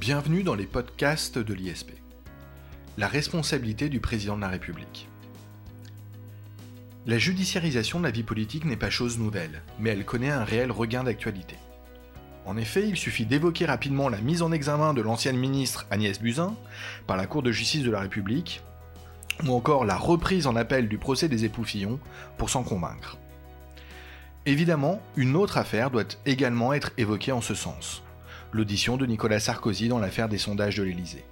Bienvenue dans les podcasts de l'ISP. La responsabilité du président de la République. La judiciarisation de la vie politique n'est pas chose nouvelle, mais elle connaît un réel regain d'actualité. En effet, il suffit d'évoquer rapidement la mise en examen de l'ancienne ministre Agnès Buzyn par la Cour de justice de la République, ou encore la reprise en appel du procès des époux Fillon pour s'en convaincre. Évidemment, une autre affaire doit également être évoquée en ce sens, l'audition de Nicolas Sarkozy dans l'affaire des sondages de l'Élysée.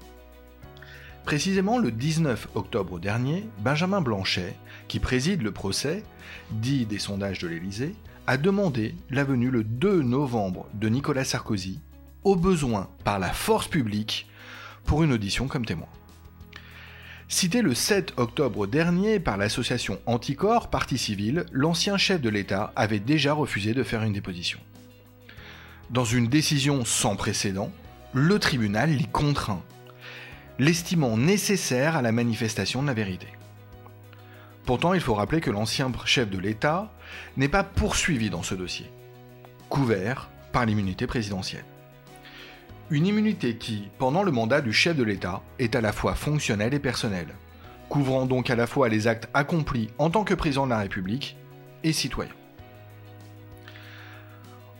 Précisément le 19 octobre dernier, Benjamin Blanchet, qui préside le procès, dit des sondages de l'Élysée, a demandé la venue le 2 novembre de Nicolas Sarkozy, au besoin par la force publique, pour une audition comme témoin. Cité le 7 octobre dernier par l'association Anticorps Parti Civil, l'ancien chef de l'État avait déjà refusé de faire une déposition. Dans une décision sans précédent, le tribunal l'y contraint, l'estimant nécessaire à la manifestation de la vérité. Pourtant, il faut rappeler que l'ancien chef de l'État n'est pas poursuivi dans ce dossier, couvert par l'immunité présidentielle. Une immunité qui, pendant le mandat du chef de l'État, est à la fois fonctionnelle et personnelle, couvrant donc à la fois les actes accomplis en tant que président de la République et citoyen.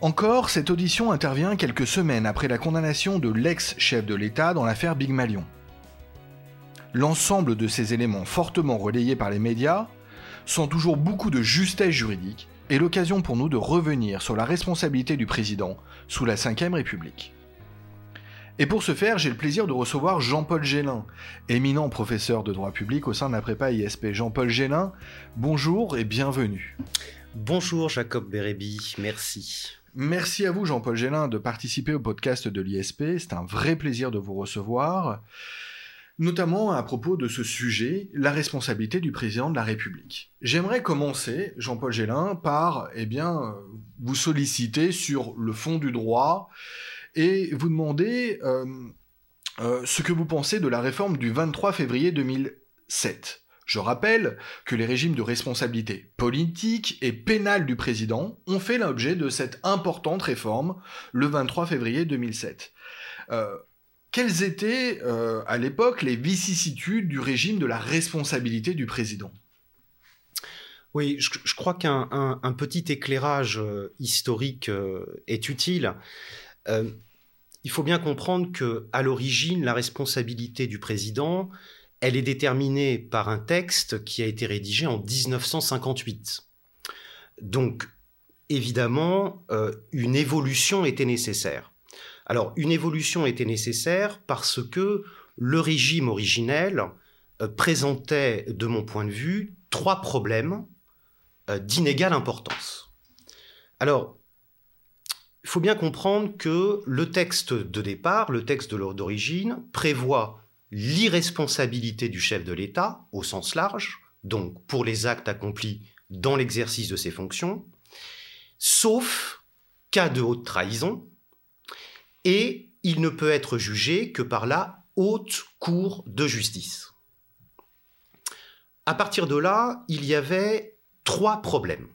Encore, cette audition intervient quelques semaines après la condamnation de l'ex-chef de l'État dans l'affaire Big Malion. L'ensemble de ces éléments fortement relayés par les médias sont toujours beaucoup de justesse juridique et l'occasion pour nous de revenir sur la responsabilité du président sous la Ve République. Et pour ce faire, j'ai le plaisir de recevoir Jean-Paul Gélin, éminent professeur de droit public au sein de la prépa ISP. Jean-Paul Gélin, bonjour et bienvenue. Bonjour Jacob Bérébi, merci. Merci à vous Jean-Paul Gélin de participer au podcast de l'ISP, c'est un vrai plaisir de vous recevoir, notamment à propos de ce sujet, la responsabilité du président de la République. J'aimerais commencer, Jean-Paul Gélin, par eh bien, vous solliciter sur le fond du droit, et vous demandez euh, euh, ce que vous pensez de la réforme du 23 février 2007. Je rappelle que les régimes de responsabilité politique et pénale du président ont fait l'objet de cette importante réforme le 23 février 2007. Euh, quelles étaient à l'époque les vicissitudes du régime de la responsabilité du président? Oui, je, crois qu'un petit éclairage historique est utile. Euh, il faut bien comprendre que à l'origine, la responsabilité du président, elle est déterminée par un texte qui a été rédigé en 1958. Donc, évidemment, euh, une évolution était nécessaire. Alors, une évolution était nécessaire parce que le régime originel euh, présentait, de mon point de vue, trois problèmes d'inégale importance. Alors, il faut bien comprendre que le texte de départ, le texte de d'origine, prévoit l'irresponsabilité du chef de l'État au sens large, donc pour les actes accomplis dans l'exercice de ses fonctions, sauf cas de haute trahison, et il ne peut être jugé que par la haute cour de justice. À partir de là, il y avait trois problèmes.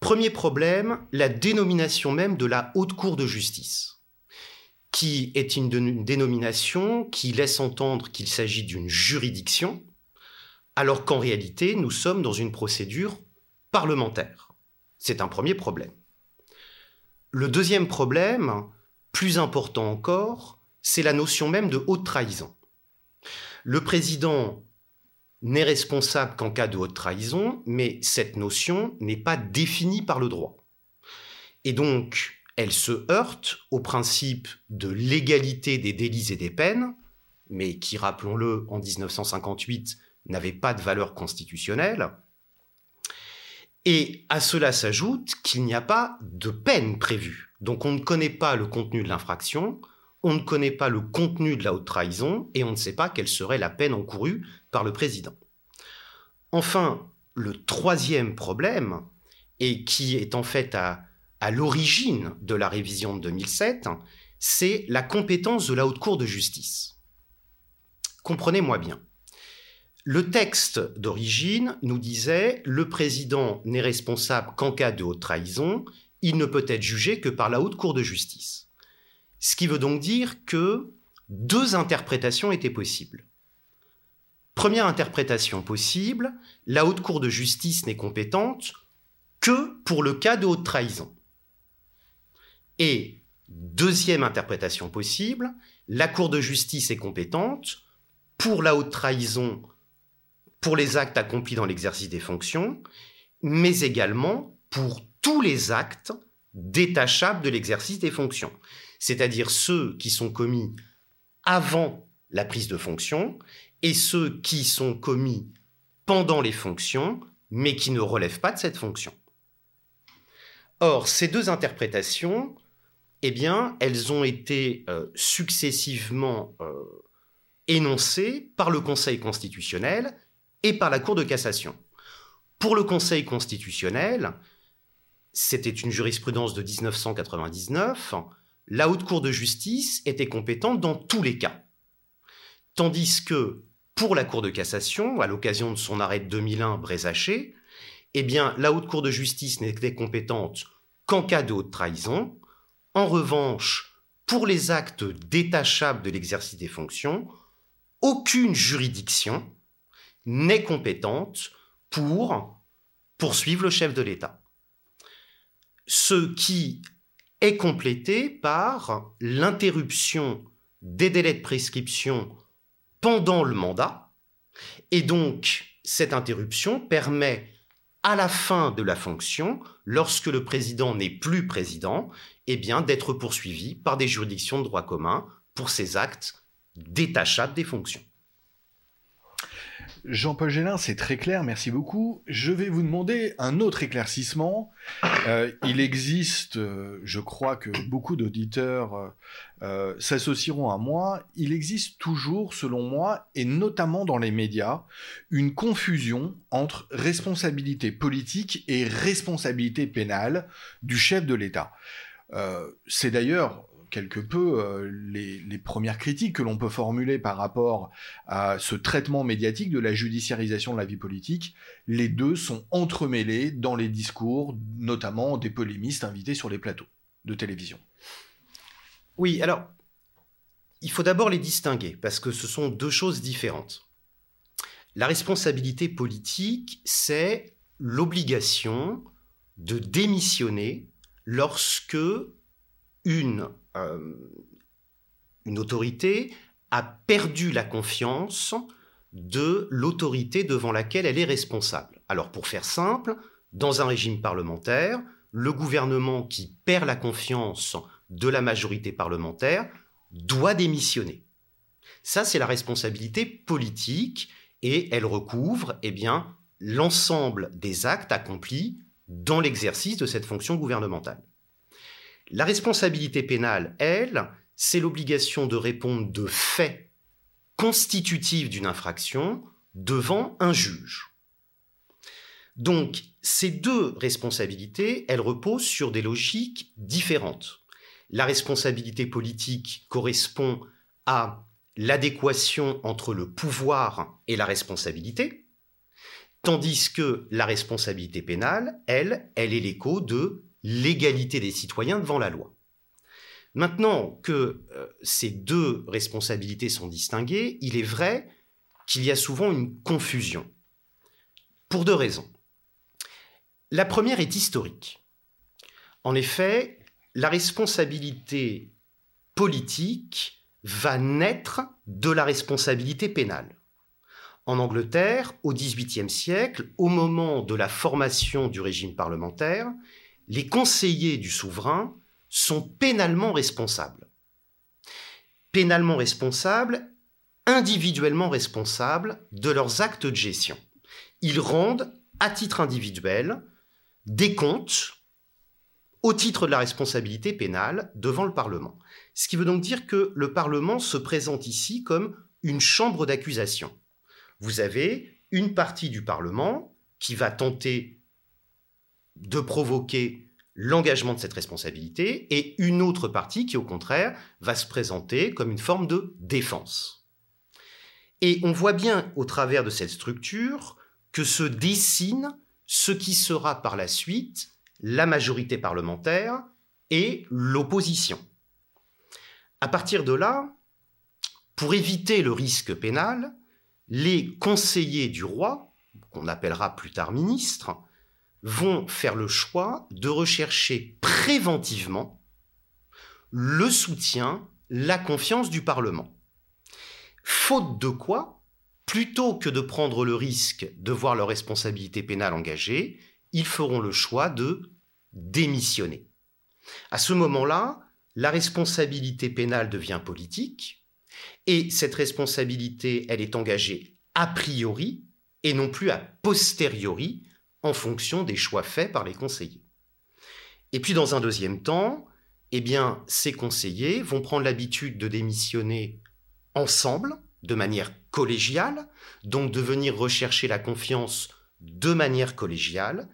Premier problème, la dénomination même de la Haute Cour de justice, qui est une, dénomination qui laisse entendre qu'il s'agit d'une juridiction, alors qu'en réalité, nous sommes dans une procédure parlementaire. C'est un premier problème. Le deuxième problème, plus important encore, c'est la notion même de haute trahison. Le président n'est responsable qu'en cas de haute trahison, mais cette notion n'est pas définie par le droit. Et donc, elle se heurte au principe de l'égalité des délits et des peines, mais qui, rappelons-le, en 1958 n'avait pas de valeur constitutionnelle. Et à cela s'ajoute qu'il n'y a pas de peine prévue. Donc on ne connaît pas le contenu de l'infraction, on ne connaît pas le contenu de la haute trahison et on ne sait pas quelle serait la peine encourue par le président. Enfin, le troisième problème, et qui est en fait à, l'origine de la révision de 2007, c'est la compétence de la Haute Cour de justice. Comprenez-moi bien. Le texte d'origine nous disait le président n'est responsable qu'en cas de haute trahison, il ne peut être jugé que par la Haute Cour de justice. Ce qui veut donc dire que deux interprétations étaient possibles. Première interprétation possible, la haute cour de justice n'est compétente que pour le cas de haute trahison. Et deuxième interprétation possible, la cour de justice est compétente pour la haute trahison, pour les actes accomplis dans l'exercice des fonctions, mais également pour tous les actes détachables de l'exercice des fonctions, c'est-à-dire ceux qui sont commis avant la prise de fonction et ceux qui sont commis pendant les fonctions, mais qui ne relèvent pas de cette fonction. Or, ces deux interprétations, eh bien, elles ont été euh, successivement euh, énoncées par le Conseil constitutionnel et par la Cour de cassation. Pour le Conseil constitutionnel, c'était une jurisprudence de 1999, la Haute Cour de justice était compétente dans tous les cas. Tandis que pour la Cour de cassation, à l'occasion de son arrêt de 2001 Brézaché, eh bien, la Haute Cour de justice n'était compétente qu'en cas de haute trahison. En revanche, pour les actes détachables de l'exercice des fonctions, aucune juridiction n'est compétente pour poursuivre le chef de l'État. Ce qui est complété par l'interruption des délais de prescription pendant le mandat. Et donc, cette interruption permet à la fin de la fonction, lorsque le président n'est plus président, eh bien, d'être poursuivi par des juridictions de droit commun pour ces actes détachables des fonctions. Jean-Paul Gélin, c'est très clair, merci beaucoup. Je vais vous demander un autre éclaircissement. Euh, il existe, euh, je crois que beaucoup d'auditeurs euh, s'associeront à moi, il existe toujours, selon moi, et notamment dans les médias, une confusion entre responsabilité politique et responsabilité pénale du chef de l'État. c'est d'ailleurs quelque peu euh, les, premières critiques que l'on peut formuler par rapport à ce traitement médiatique de la judiciarisation de la vie politique. Les deux sont entremêlés dans les discours, notamment des polémistes invités sur les plateaux de télévision. Oui, alors, il faut d'abord les distinguer, parce que ce sont deux choses différentes. La responsabilité politique, c'est l'obligation de démissionner lorsque une euh, une autorité a perdu la confiance de l'autorité devant laquelle elle est responsable. Alors pour faire simple, dans un régime parlementaire, le gouvernement qui perd la confiance de la majorité parlementaire doit démissionner. Ça, c'est la responsabilité politique et elle recouvre eh l'ensemble des actes accomplis dans l'exercice de cette fonction gouvernementale. La responsabilité pénale, elle, c'est l'obligation de répondre de faits constitutifs d'une infraction devant un juge. Donc, ces deux responsabilités, elles reposent sur des logiques différentes. La responsabilité politique correspond à l'adéquation entre le pouvoir et la responsabilité, tandis que la responsabilité pénale, elle, elle est l'écho de l'égalité des citoyens devant la loi. Maintenant que euh, ces deux responsabilités sont distinguées, il est vrai qu'il y a souvent une confusion. Pour deux raisons. La première est historique. En effet, la responsabilité politique va naître de la responsabilité pénale. En Angleterre, au XVIIIe siècle, au moment de la formation du régime parlementaire, les conseillers du souverain sont pénalement responsables. Pénalement responsables, individuellement responsables de leurs actes de gestion. Ils rendent, à titre individuel, des comptes au titre de la responsabilité pénale devant le Parlement. Ce qui veut donc dire que le Parlement se présente ici comme une chambre d'accusation. Vous avez une partie du Parlement qui va tenter de provoquer l'engagement de cette responsabilité et une autre partie qui, au contraire, va se présenter comme une forme de défense. Et on voit bien au travers de cette structure que se dessine ce qui sera par la suite la majorité parlementaire et l'opposition. À partir de là, pour éviter le risque pénal, les conseillers du roi, qu'on appellera plus tard ministres, vont faire le choix de rechercher préventivement le soutien, la confiance du Parlement. Faute de quoi, plutôt que de prendre le risque de voir leur responsabilité pénale engagée, ils feront le choix de démissionner. À ce moment-là, la responsabilité pénale devient politique, et cette responsabilité, elle est engagée a priori et non plus a posteriori en fonction des choix faits par les conseillers. Et puis dans un deuxième temps, eh bien, ces conseillers vont prendre l'habitude de démissionner ensemble, de manière collégiale, donc de venir rechercher la confiance de manière collégiale.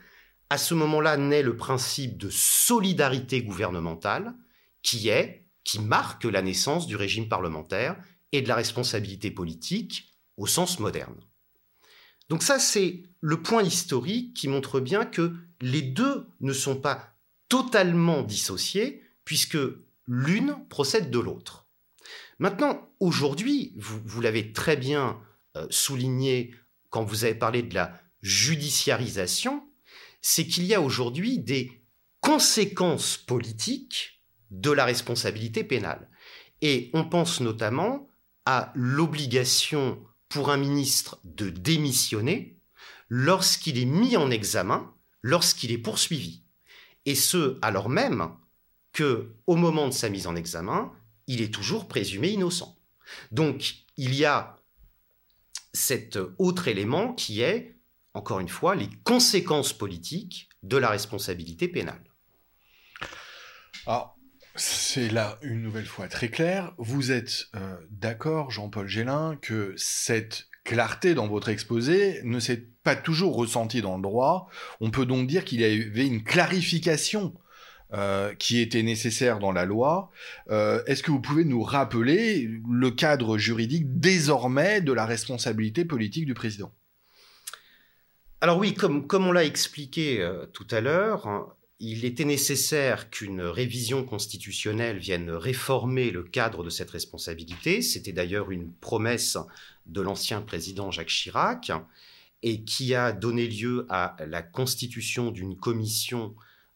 À ce moment-là naît le principe de solidarité gouvernementale, qui est, qui marque la naissance du régime parlementaire et de la responsabilité politique au sens moderne. Donc ça, c'est le point historique qui montre bien que les deux ne sont pas totalement dissociés, puisque l'une procède de l'autre. Maintenant, aujourd'hui, vous, l'avez très bien euh, souligné quand vous avez parlé de la judiciarisation, c'est qu'il y a aujourd'hui des conséquences politiques de la responsabilité pénale. Et on pense notamment à l'obligation pour un ministre de démissionner lorsqu'il est mis en examen, lorsqu'il est poursuivi. Et ce, alors même que, au moment de sa mise en examen, il est toujours présumé innocent. Donc, il y a cet autre élément qui est, encore une fois, les conséquences politiques de la responsabilité pénale. C'est là une nouvelle fois très clair. Vous êtes euh, d'accord, Jean-Paul Gélin, que cette clarté dans votre exposé ne s'est pas toujours ressentie dans le droit. On peut donc dire qu'il y avait une clarification euh, qui était nécessaire dans la loi. Euh, est-ce que vous pouvez nous rappeler le cadre juridique désormais de la responsabilité politique du président? Alors oui, comme, on l'a expliqué tout à l'heure, hein, il était nécessaire qu'une révision constitutionnelle vienne réformer le cadre de cette responsabilité. C'était d'ailleurs une promesse de l'ancien président Jacques Chirac et qui a donné lieu à la constitution d'une commission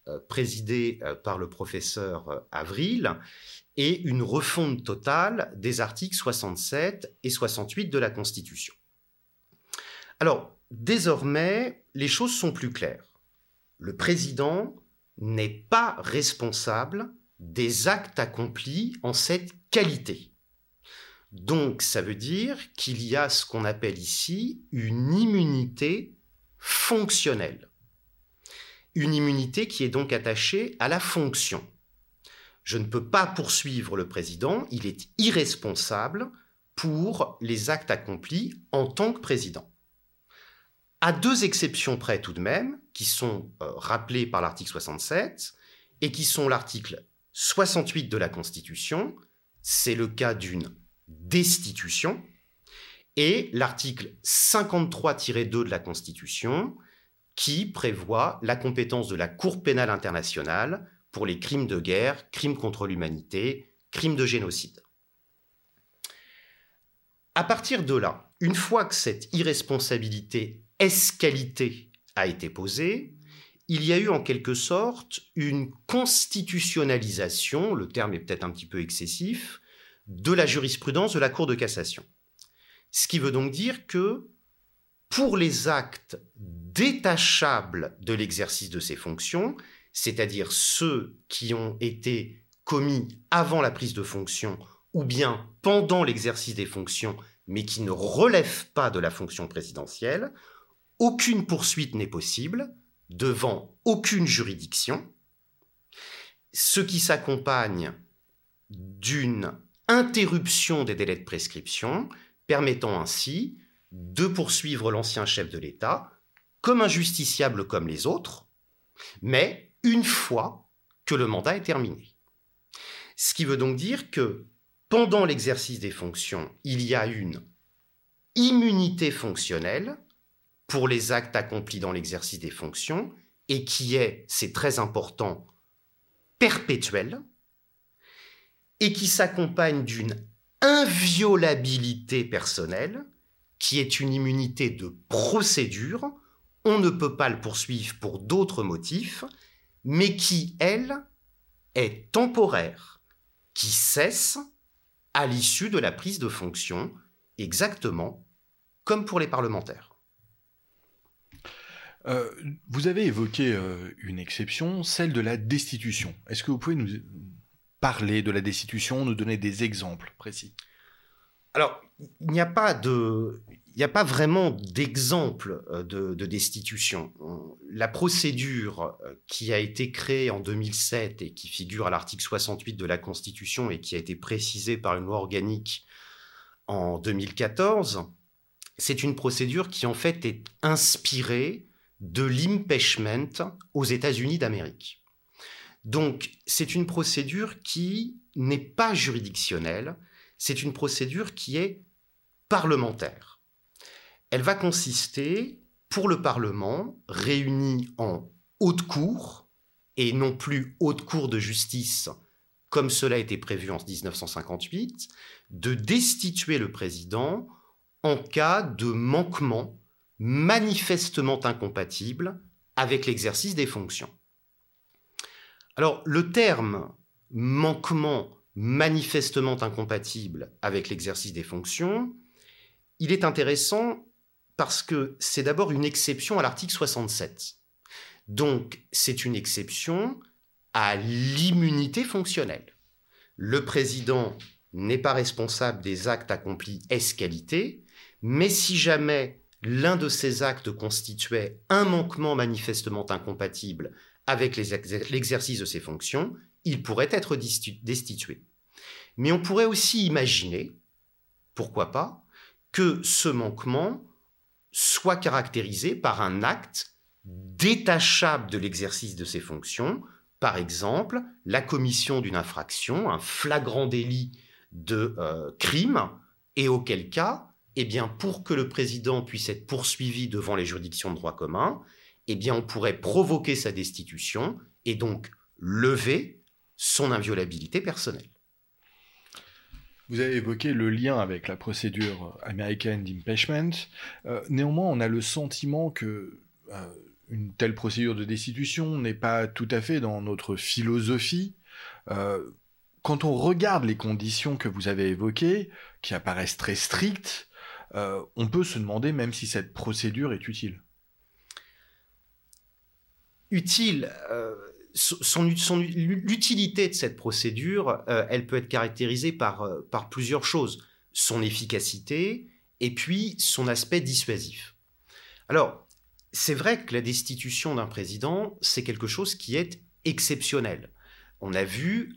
euh, présidée euh, par le professeur euh, Avril et une refonte totale des articles 67 et 68 de la Constitution. Alors, désormais, les choses sont plus claires. Le président n'est pas responsable des actes accomplis en cette qualité. Donc ça veut dire qu'il y a ce qu'on appelle ici une immunité fonctionnelle. Une immunité qui est donc attachée à la fonction. Je ne peux pas poursuivre le président, il est irresponsable pour les actes accomplis en tant que président à deux exceptions près tout de même, qui sont euh, rappelées par l'article 67 et qui sont l'article 68 de la Constitution, c'est le cas d'une destitution, et l'article 53-2 de la Constitution, qui prévoit la compétence de la Cour pénale internationale pour les crimes de guerre, crimes contre l'humanité, crimes de génocide. À partir de là, une fois que cette irresponsabilité escalité a été posée, il y a eu en quelque sorte une constitutionnalisation, le terme est peut-être un petit peu excessif, de la jurisprudence de la Cour de cassation. Ce qui veut donc dire que pour les actes détachables de l'exercice de ces fonctions, c'est-à-dire ceux qui ont été commis avant la prise de fonction ou bien pendant l'exercice des fonctions, mais qui ne relèvent pas de la fonction présidentielle, aucune poursuite n'est possible devant aucune juridiction, ce qui s'accompagne d'une interruption des délais de prescription, permettant ainsi de poursuivre l'ancien chef de l'État comme un justiciable comme les autres, mais une fois que le mandat est terminé. Ce qui veut donc dire que pendant l'exercice des fonctions, il y a une immunité fonctionnelle pour les actes accomplis dans l'exercice des fonctions et qui est, c'est très important, perpétuel. et qui s'accompagne d'une inviolabilité personnelle, qui est une immunité de procédure, on ne peut pas le poursuivre pour d'autres motifs, mais qui, elle, est temporaire, qui cesse à l'issue de la prise de fonction, exactement comme pour les parlementaires. Euh, vous avez évoqué euh, une exception, celle de la destitution. Est-ce que vous pouvez nous parler de la destitution, nous donner des exemples précis? Alors, il n'y a pas de, il n'y a pas vraiment d'exemple euh, de, de, destitution. La procédure qui a été créée en 2007 et qui figure à l'article 68 de la Constitution et qui a été précisée par une loi organique en 2014, c'est une procédure qui en fait est inspirée de l'impeachment aux États-Unis d'Amérique. Donc, c'est une procédure qui n'est pas juridictionnelle, c'est une procédure qui est parlementaire. Elle va consister, pour le Parlement, réuni en haute cour, et non plus haute cour de justice, comme cela été prévu en 1958, de destituer le président en cas de manquement manifestement incompatible avec l'exercice des fonctions. Alors, le terme manquement manifestement incompatible avec l'exercice des fonctions, il est intéressant parce que c'est d'abord une exception à l'article 67. Donc, c'est une exception à l'immunité fonctionnelle. Le président n'est pas responsable des actes accomplis ès qualité, mais si jamais l'un de ces actes constituait un manquement manifestement incompatible avec l'exercice de ses fonctions, il pourrait être destitué. Mais on pourrait aussi imaginer, pourquoi pas, que ce manquement soit caractérisé par un acte détachable de l'exercice de ses fonctions, par exemple la commission d'une infraction, un flagrant délit de euh, crime, et auquel cas eh bien, pour que le président puisse être poursuivi devant les juridictions de droit commun, eh bien, on pourrait provoquer sa destitution et donc lever son inviolabilité personnelle. Vous avez évoqué le lien avec la procédure américaine d'impeachment. Euh, néanmoins, on a le sentiment que euh, une telle procédure de destitution n'est pas tout à fait dans notre philosophie. Euh, quand on regarde les conditions que vous avez évoquées, qui apparaissent très strictes, euh, on peut se demander même si cette procédure est utile. Utile, euh, l'utilité de cette procédure, euh, elle peut être caractérisée par, par plusieurs choses. Son efficacité et puis son aspect dissuasif. Alors, c'est vrai que la destitution d'un président, c'est quelque chose qui est exceptionnel. On a vu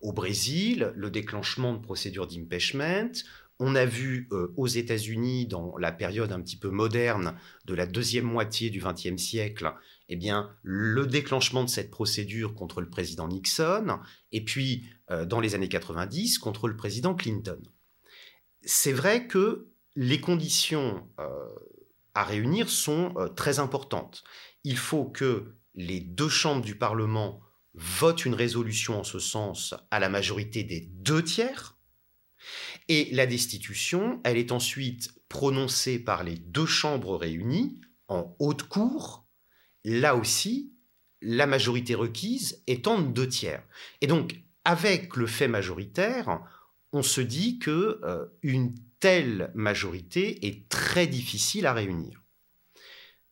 au Brésil le déclenchement de procédures d'impeachment, on a vu euh, aux États-Unis, dans la période un petit peu moderne de la deuxième moitié du XXe siècle, eh bien, le déclenchement de cette procédure contre le président Nixon, et puis euh, dans les années 90 contre le président Clinton. C'est vrai que les conditions euh, à réunir sont très importantes. Il faut que les deux chambres du Parlement votent une résolution en ce sens à la majorité des deux tiers, et la destitution, elle est ensuite prononcée par les deux chambres réunies en haute cour, là aussi, la majorité requise étant de deux tiers. Et donc, avec le fait majoritaire, on se dit que euh, une telle majorité est très difficile à réunir.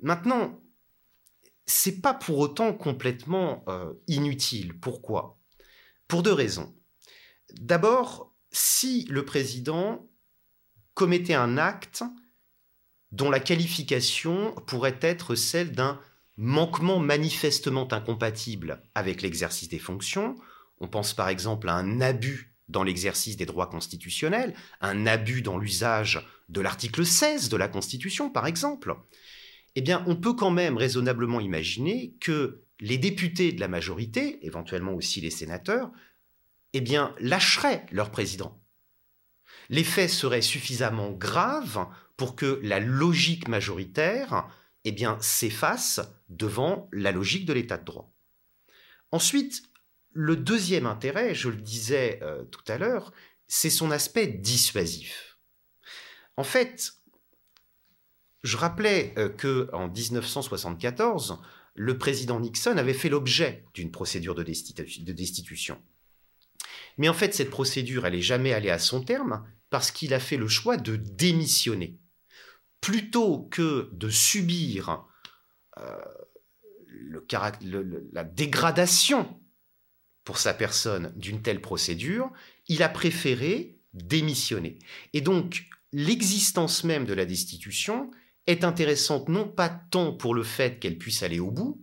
Maintenant, c'est pas pour autant complètement euh, inutile. Pourquoi? Pour deux raisons. D'abord, si le président commettait un acte dont la qualification pourrait être celle d'un manquement manifestement incompatible avec l'exercice des fonctions, on pense par exemple à un abus dans l'exercice des droits constitutionnels, un abus dans l'usage de l'article 16 de la Constitution par exemple, eh bien on peut quand même raisonnablement imaginer que les députés de la majorité, éventuellement aussi les sénateurs, eh bien, lâcheraient leur président. Les faits seraient suffisamment graves pour que la logique majoritaire eh s'efface devant la logique de l'état de droit. Ensuite, le deuxième intérêt, je le disais euh, tout à l'heure, c'est son aspect dissuasif. En fait, je rappelais euh, que en 1974, le président Nixon avait fait l'objet d'une procédure de, destitution. Mais en fait, cette procédure, elle n'est jamais allée à son terme parce qu'il a fait le choix de démissionner. Plutôt que de subir euh, la dégradation pour sa personne d'une telle procédure, il a préféré démissionner. Et donc, l'existence même de la destitution est intéressante non pas tant pour le fait qu'elle puisse aller au bout,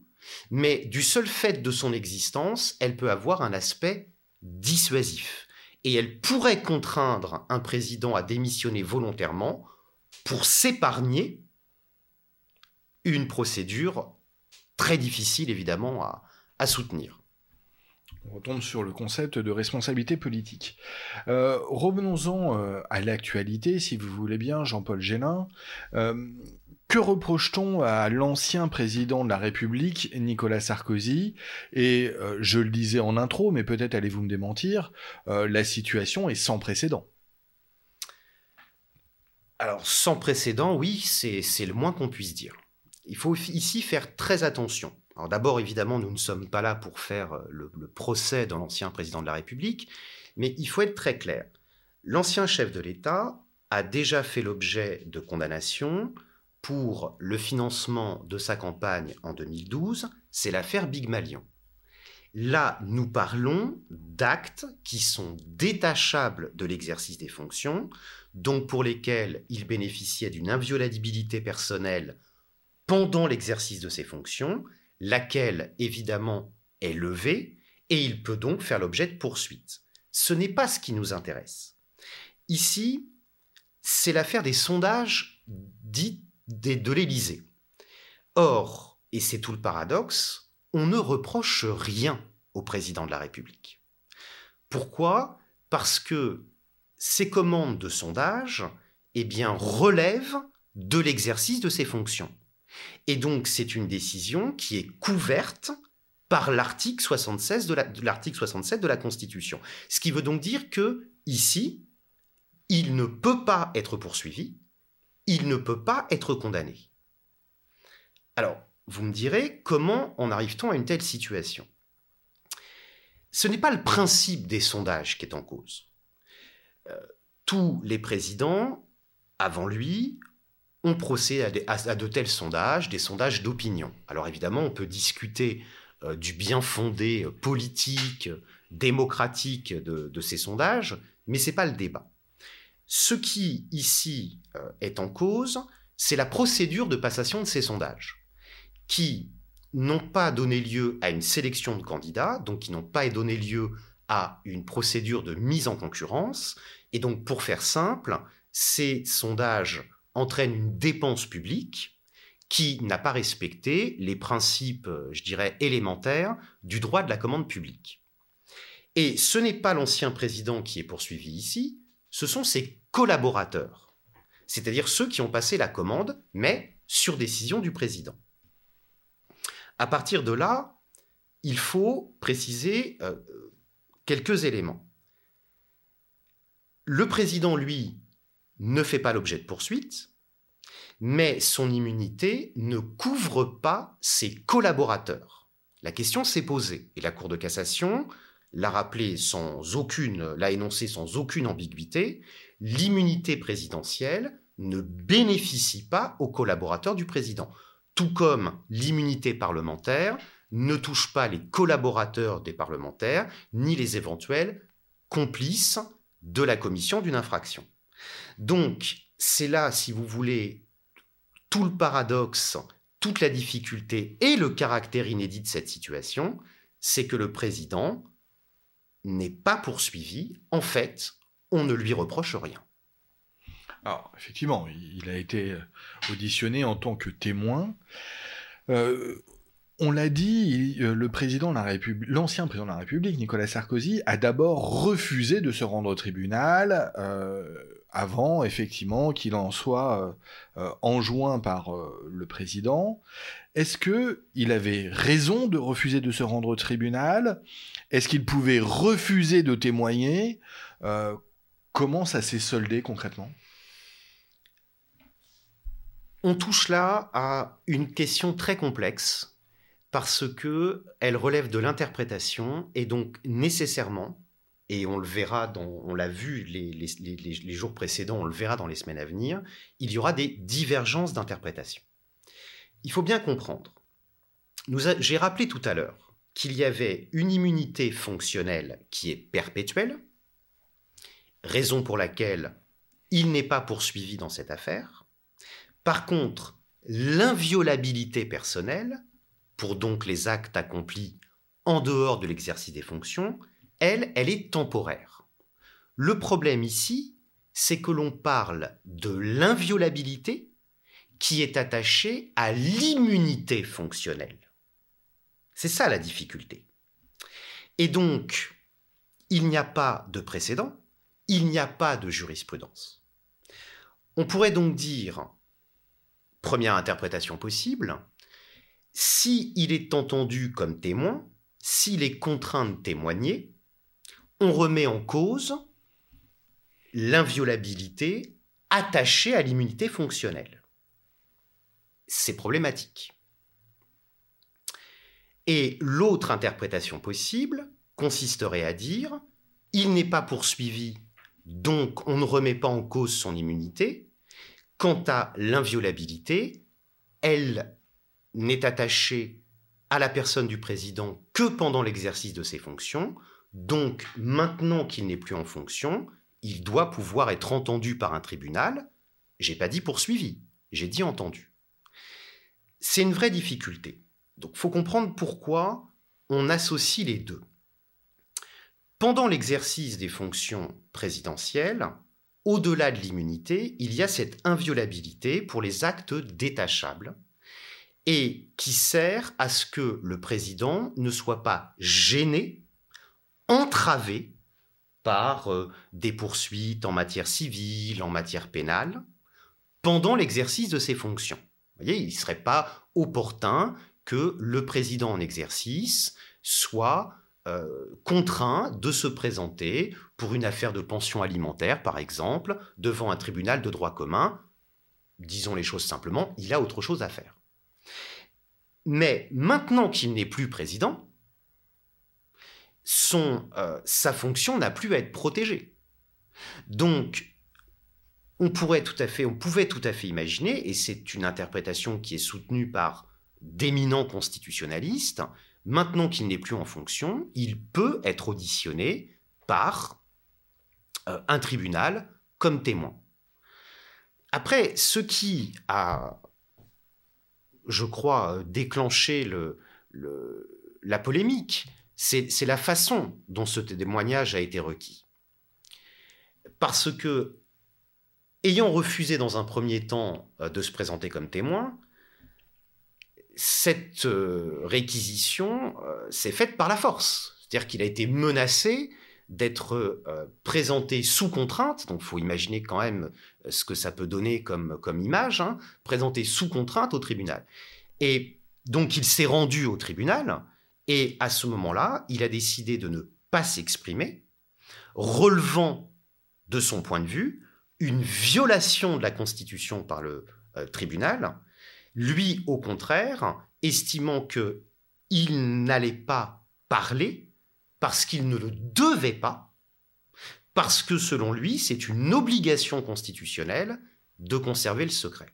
mais du seul fait de son existence, elle peut avoir un aspect dissuasif. Et elle pourrait contraindre un président à démissionner volontairement pour s'épargner une procédure très difficile évidemment à, soutenir. On retombe sur le concept de responsabilité politique. Euh, revenons-en euh, à l'actualité, si vous voulez bien, Jean-Paul Génin. Euh, que reproche-t-on à l'ancien président de la République, Nicolas Sarkozy? Et je le disais en intro, mais peut-être allez-vous me démentir, la situation est sans précédent. Alors, sans précédent, oui, c'est le moins qu'on puisse dire. Il faut ici faire très attention. Alors d'abord, évidemment, nous ne sommes pas là pour faire euh, le, procès de l'ancien président de la République, mais il faut être très clair. L'ancien chef de l'État a déjà fait l'objet de condamnations pour le financement de sa campagne en 2012, c'est l'affaire Big Malion. Là, nous parlons d'actes qui sont détachables de l'exercice des fonctions, donc pour lesquels il bénéficiait d'une inviolabilité personnelle pendant l'exercice de ses fonctions, laquelle évidemment est levée, et il peut donc faire l'objet de poursuites. Ce n'est pas ce qui nous intéresse. Ici, c'est l'affaire des sondages dits de l'Élysée. Or, et c'est tout le paradoxe, on ne reproche rien au président de la République. Pourquoi? Parce que ces commandes de sondage eh bien, relèvent de l'exercice de ses fonctions. Et donc, c'est une décision qui est couverte par l'article 76 de l'article 67 de la Constitution. Ce qui veut donc dire que ici, il ne peut pas être poursuivi, il ne peut pas être condamné. Alors, vous me direz, comment en arrive-t-on à une telle situation? Ce n'est pas le principe des sondages qui est en cause. Euh, tous les présidents, avant lui, on procède à, de tels sondages, des sondages d'opinion. Alors évidemment, on peut discuter euh, du bien fondé euh, politique, démocratique de, ces sondages, mais ce n'est pas le débat. Ce qui ici euh, est en cause, c'est la procédure de passation de ces sondages, qui n'ont pas donné lieu à une sélection de candidats, donc qui n'ont pas donné lieu à une procédure de mise en concurrence. Et donc, pour faire simple, ces sondages entraîne une dépense publique qui n'a pas respecté les principes, je dirais, élémentaires du droit de la commande publique. Et ce n'est pas l'ancien président qui est poursuivi ici, ce sont ses collaborateurs, c'est-à-dire ceux qui ont passé la commande, mais sur décision du président. À partir de là, il faut préciser euh, quelques éléments. Le président, lui, ne fait pas l'objet de poursuite, mais son immunité ne couvre pas ses collaborateurs. La question s'est posée et la Cour de cassation l'a rappelé sans aucune, l'a énoncé sans aucune ambiguïté. L'immunité présidentielle ne bénéficie pas aux collaborateurs du président, tout comme l'immunité parlementaire ne touche pas les collaborateurs des parlementaires ni les éventuels complices de la commission d'une infraction. Donc, c'est là, si vous voulez, tout le paradoxe, toute la difficulté et le caractère inédit de cette situation, c'est que le président n'est pas poursuivi. En fait, on ne lui reproche rien. Alors, effectivement, il a été auditionné en tant que témoin. Euh, On l'a dit, le président de la République, l'ancien président de la République, Nicolas Sarkozy, a d'abord refusé de se rendre au tribunal avant, effectivement, qu'il en soit enjoint par le président. Est-ce que il avait raison de refuser de se rendre au tribunal? Est-ce qu'il pouvait refuser de témoigner? Comment ça s'est soldé concrètement? On touche là à une question très complexe parce que elle relève de l'interprétation et donc nécessairement, et on le verra, dans, on l'a vu les, jours précédents, on le verra dans les semaines à venir, il y aura des divergences d'interprétation. Il faut bien comprendre. J'ai rappelé tout à l'heure qu'il y avait une immunité fonctionnelle qui est perpétuelle, raison pour laquelle il n'est pas poursuivi dans cette affaire. Par contre, l'inviolabilité personnelle, pour donc les actes accomplis en dehors de l'exercice des fonctions, elle, elle est temporaire. Le problème ici, c'est que l'on parle de l'inviolabilité qui est attachée à l'immunité fonctionnelle. C'est ça la difficulté. Et donc, il n'y a pas de précédent, il n'y a pas de jurisprudence. On pourrait donc dire, première interprétation possible, si il est entendu comme témoin, s'il est contraint de témoigner, on remet en cause l'inviolabilité attachée à l'immunité fonctionnelle. C'est problématique. Et l'autre interprétation possible consisterait à dire il n'est pas poursuivi donc, on ne remet pas en cause son immunité. Quant à l'inviolabilité, elle n'est attachée à la personne du président que pendant l'exercice de ses fonctions. Donc, maintenant qu'il n'est plus en fonction, il doit pouvoir être entendu par un tribunal. J'ai pas dit poursuivi, j'ai dit entendu. C'est une vraie difficulté. Donc, faut comprendre pourquoi on associe les deux. Pendant l'exercice des fonctions présidentielles, au-delà de l'immunité, il y a cette inviolabilité pour les actes détachables et qui sert à ce que le président ne soit pas gêné, entravé par euh, des poursuites en matière civile, en matière pénale, pendant l'exercice de ses fonctions. Il ne serait pas opportun que le président en exercice soit euh, contraint de se présenter pour une affaire de pension alimentaire, par exemple, devant un tribunal de droit commun. Disons les choses simplement, il a autre chose à faire. Mais maintenant qu'il n'est plus président, son, euh, sa fonction n'a plus à être protégée. Donc, on pourrait tout à fait, on pouvait tout à fait imaginer, et c'est une interprétation qui est soutenue par d'éminents constitutionnalistes, Maintenant qu'il n'est plus en fonction, il peut être auditionné par euh, un tribunal comme témoin. Après, ce qui a, je crois, déclenché la polémique, c'est la façon dont ce témoignage a été requis. Parce que, ayant refusé dans un premier temps euh, de se présenter comme témoin, cette euh, réquisition euh, s'est faite par la force. C'est-à-dire qu'il a été menacé d'être euh, présenté sous contrainte, donc il faut imaginer quand même ce que ça peut donner comme, image, hein, présenté sous contrainte au tribunal. Et donc il s'est rendu au tribunal, et à ce moment-là, il a décidé de ne pas s'exprimer, relevant de son point de vue une violation de la Constitution par le tribunal, lui, au contraire, estimant que il n'allait pas parler parce qu'il ne le devait pas, parce que selon lui, c'est une obligation constitutionnelle de conserver le secret.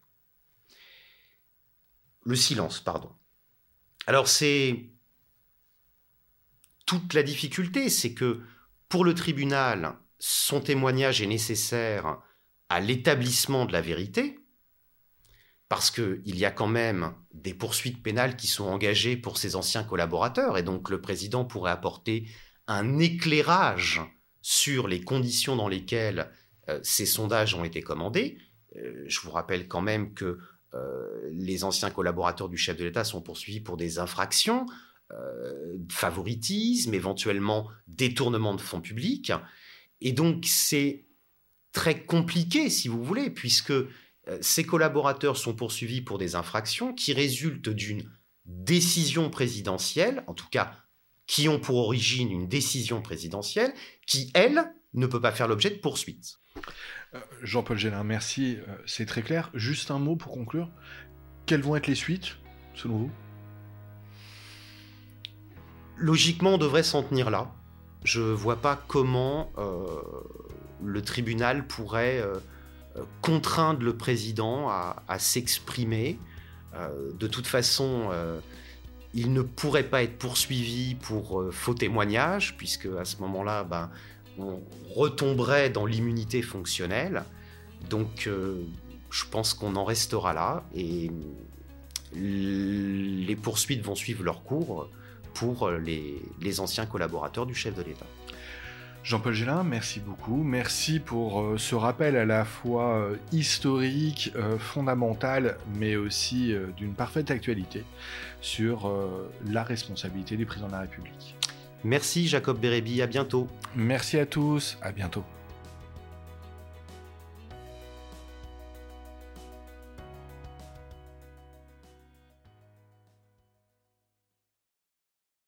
Le silence, pardon. Alors c'est toute la difficulté, c'est que pour le tribunal, son témoignage est nécessaire à l'établissement de la vérité, parce qu'il y a quand même des poursuites pénales qui sont engagées pour ses anciens collaborateurs, et donc le président pourrait apporter un éclairage sur les conditions dans lesquelles euh, ces sondages ont été commandés. Euh, je vous rappelle quand même que les anciens collaborateurs du chef de l'État sont poursuivis pour des infractions, favoritisme, éventuellement détournement de fonds publics. Et donc c'est très compliqué, si vous voulez, puisque ces collaborateurs sont poursuivis pour des infractions qui résultent d'une décision présidentielle, en tout cas qui ont pour origine une décision présidentielle, qui, elle, ne peut pas faire l'objet de poursuites. Euh, Jean-Paul Gélin, merci, euh, c'est très clair. Juste un mot pour conclure. Quelles vont être les suites, selon vous? Logiquement, on devrait s'en tenir là. Je ne vois pas comment euh, le tribunal pourrait contraindre le président à s'exprimer euh, de toute façon, euh, il ne pourrait pas être poursuivi pour euh, faux témoignage, puisque à ce moment-là, ben, on retomberait dans l'immunité fonctionnelle. Donc, je pense qu'on en restera là et les poursuites vont suivre leur cours pour les anciens collaborateurs du chef de l'État. Jean-Paul Gélin, merci beaucoup. Merci pour euh, ce rappel à la fois euh, historique, euh, fondamental, mais aussi d'une parfaite actualité sur la responsabilité du président de la République. Merci Jacob Bérébi, à bientôt. Merci à tous, à bientôt.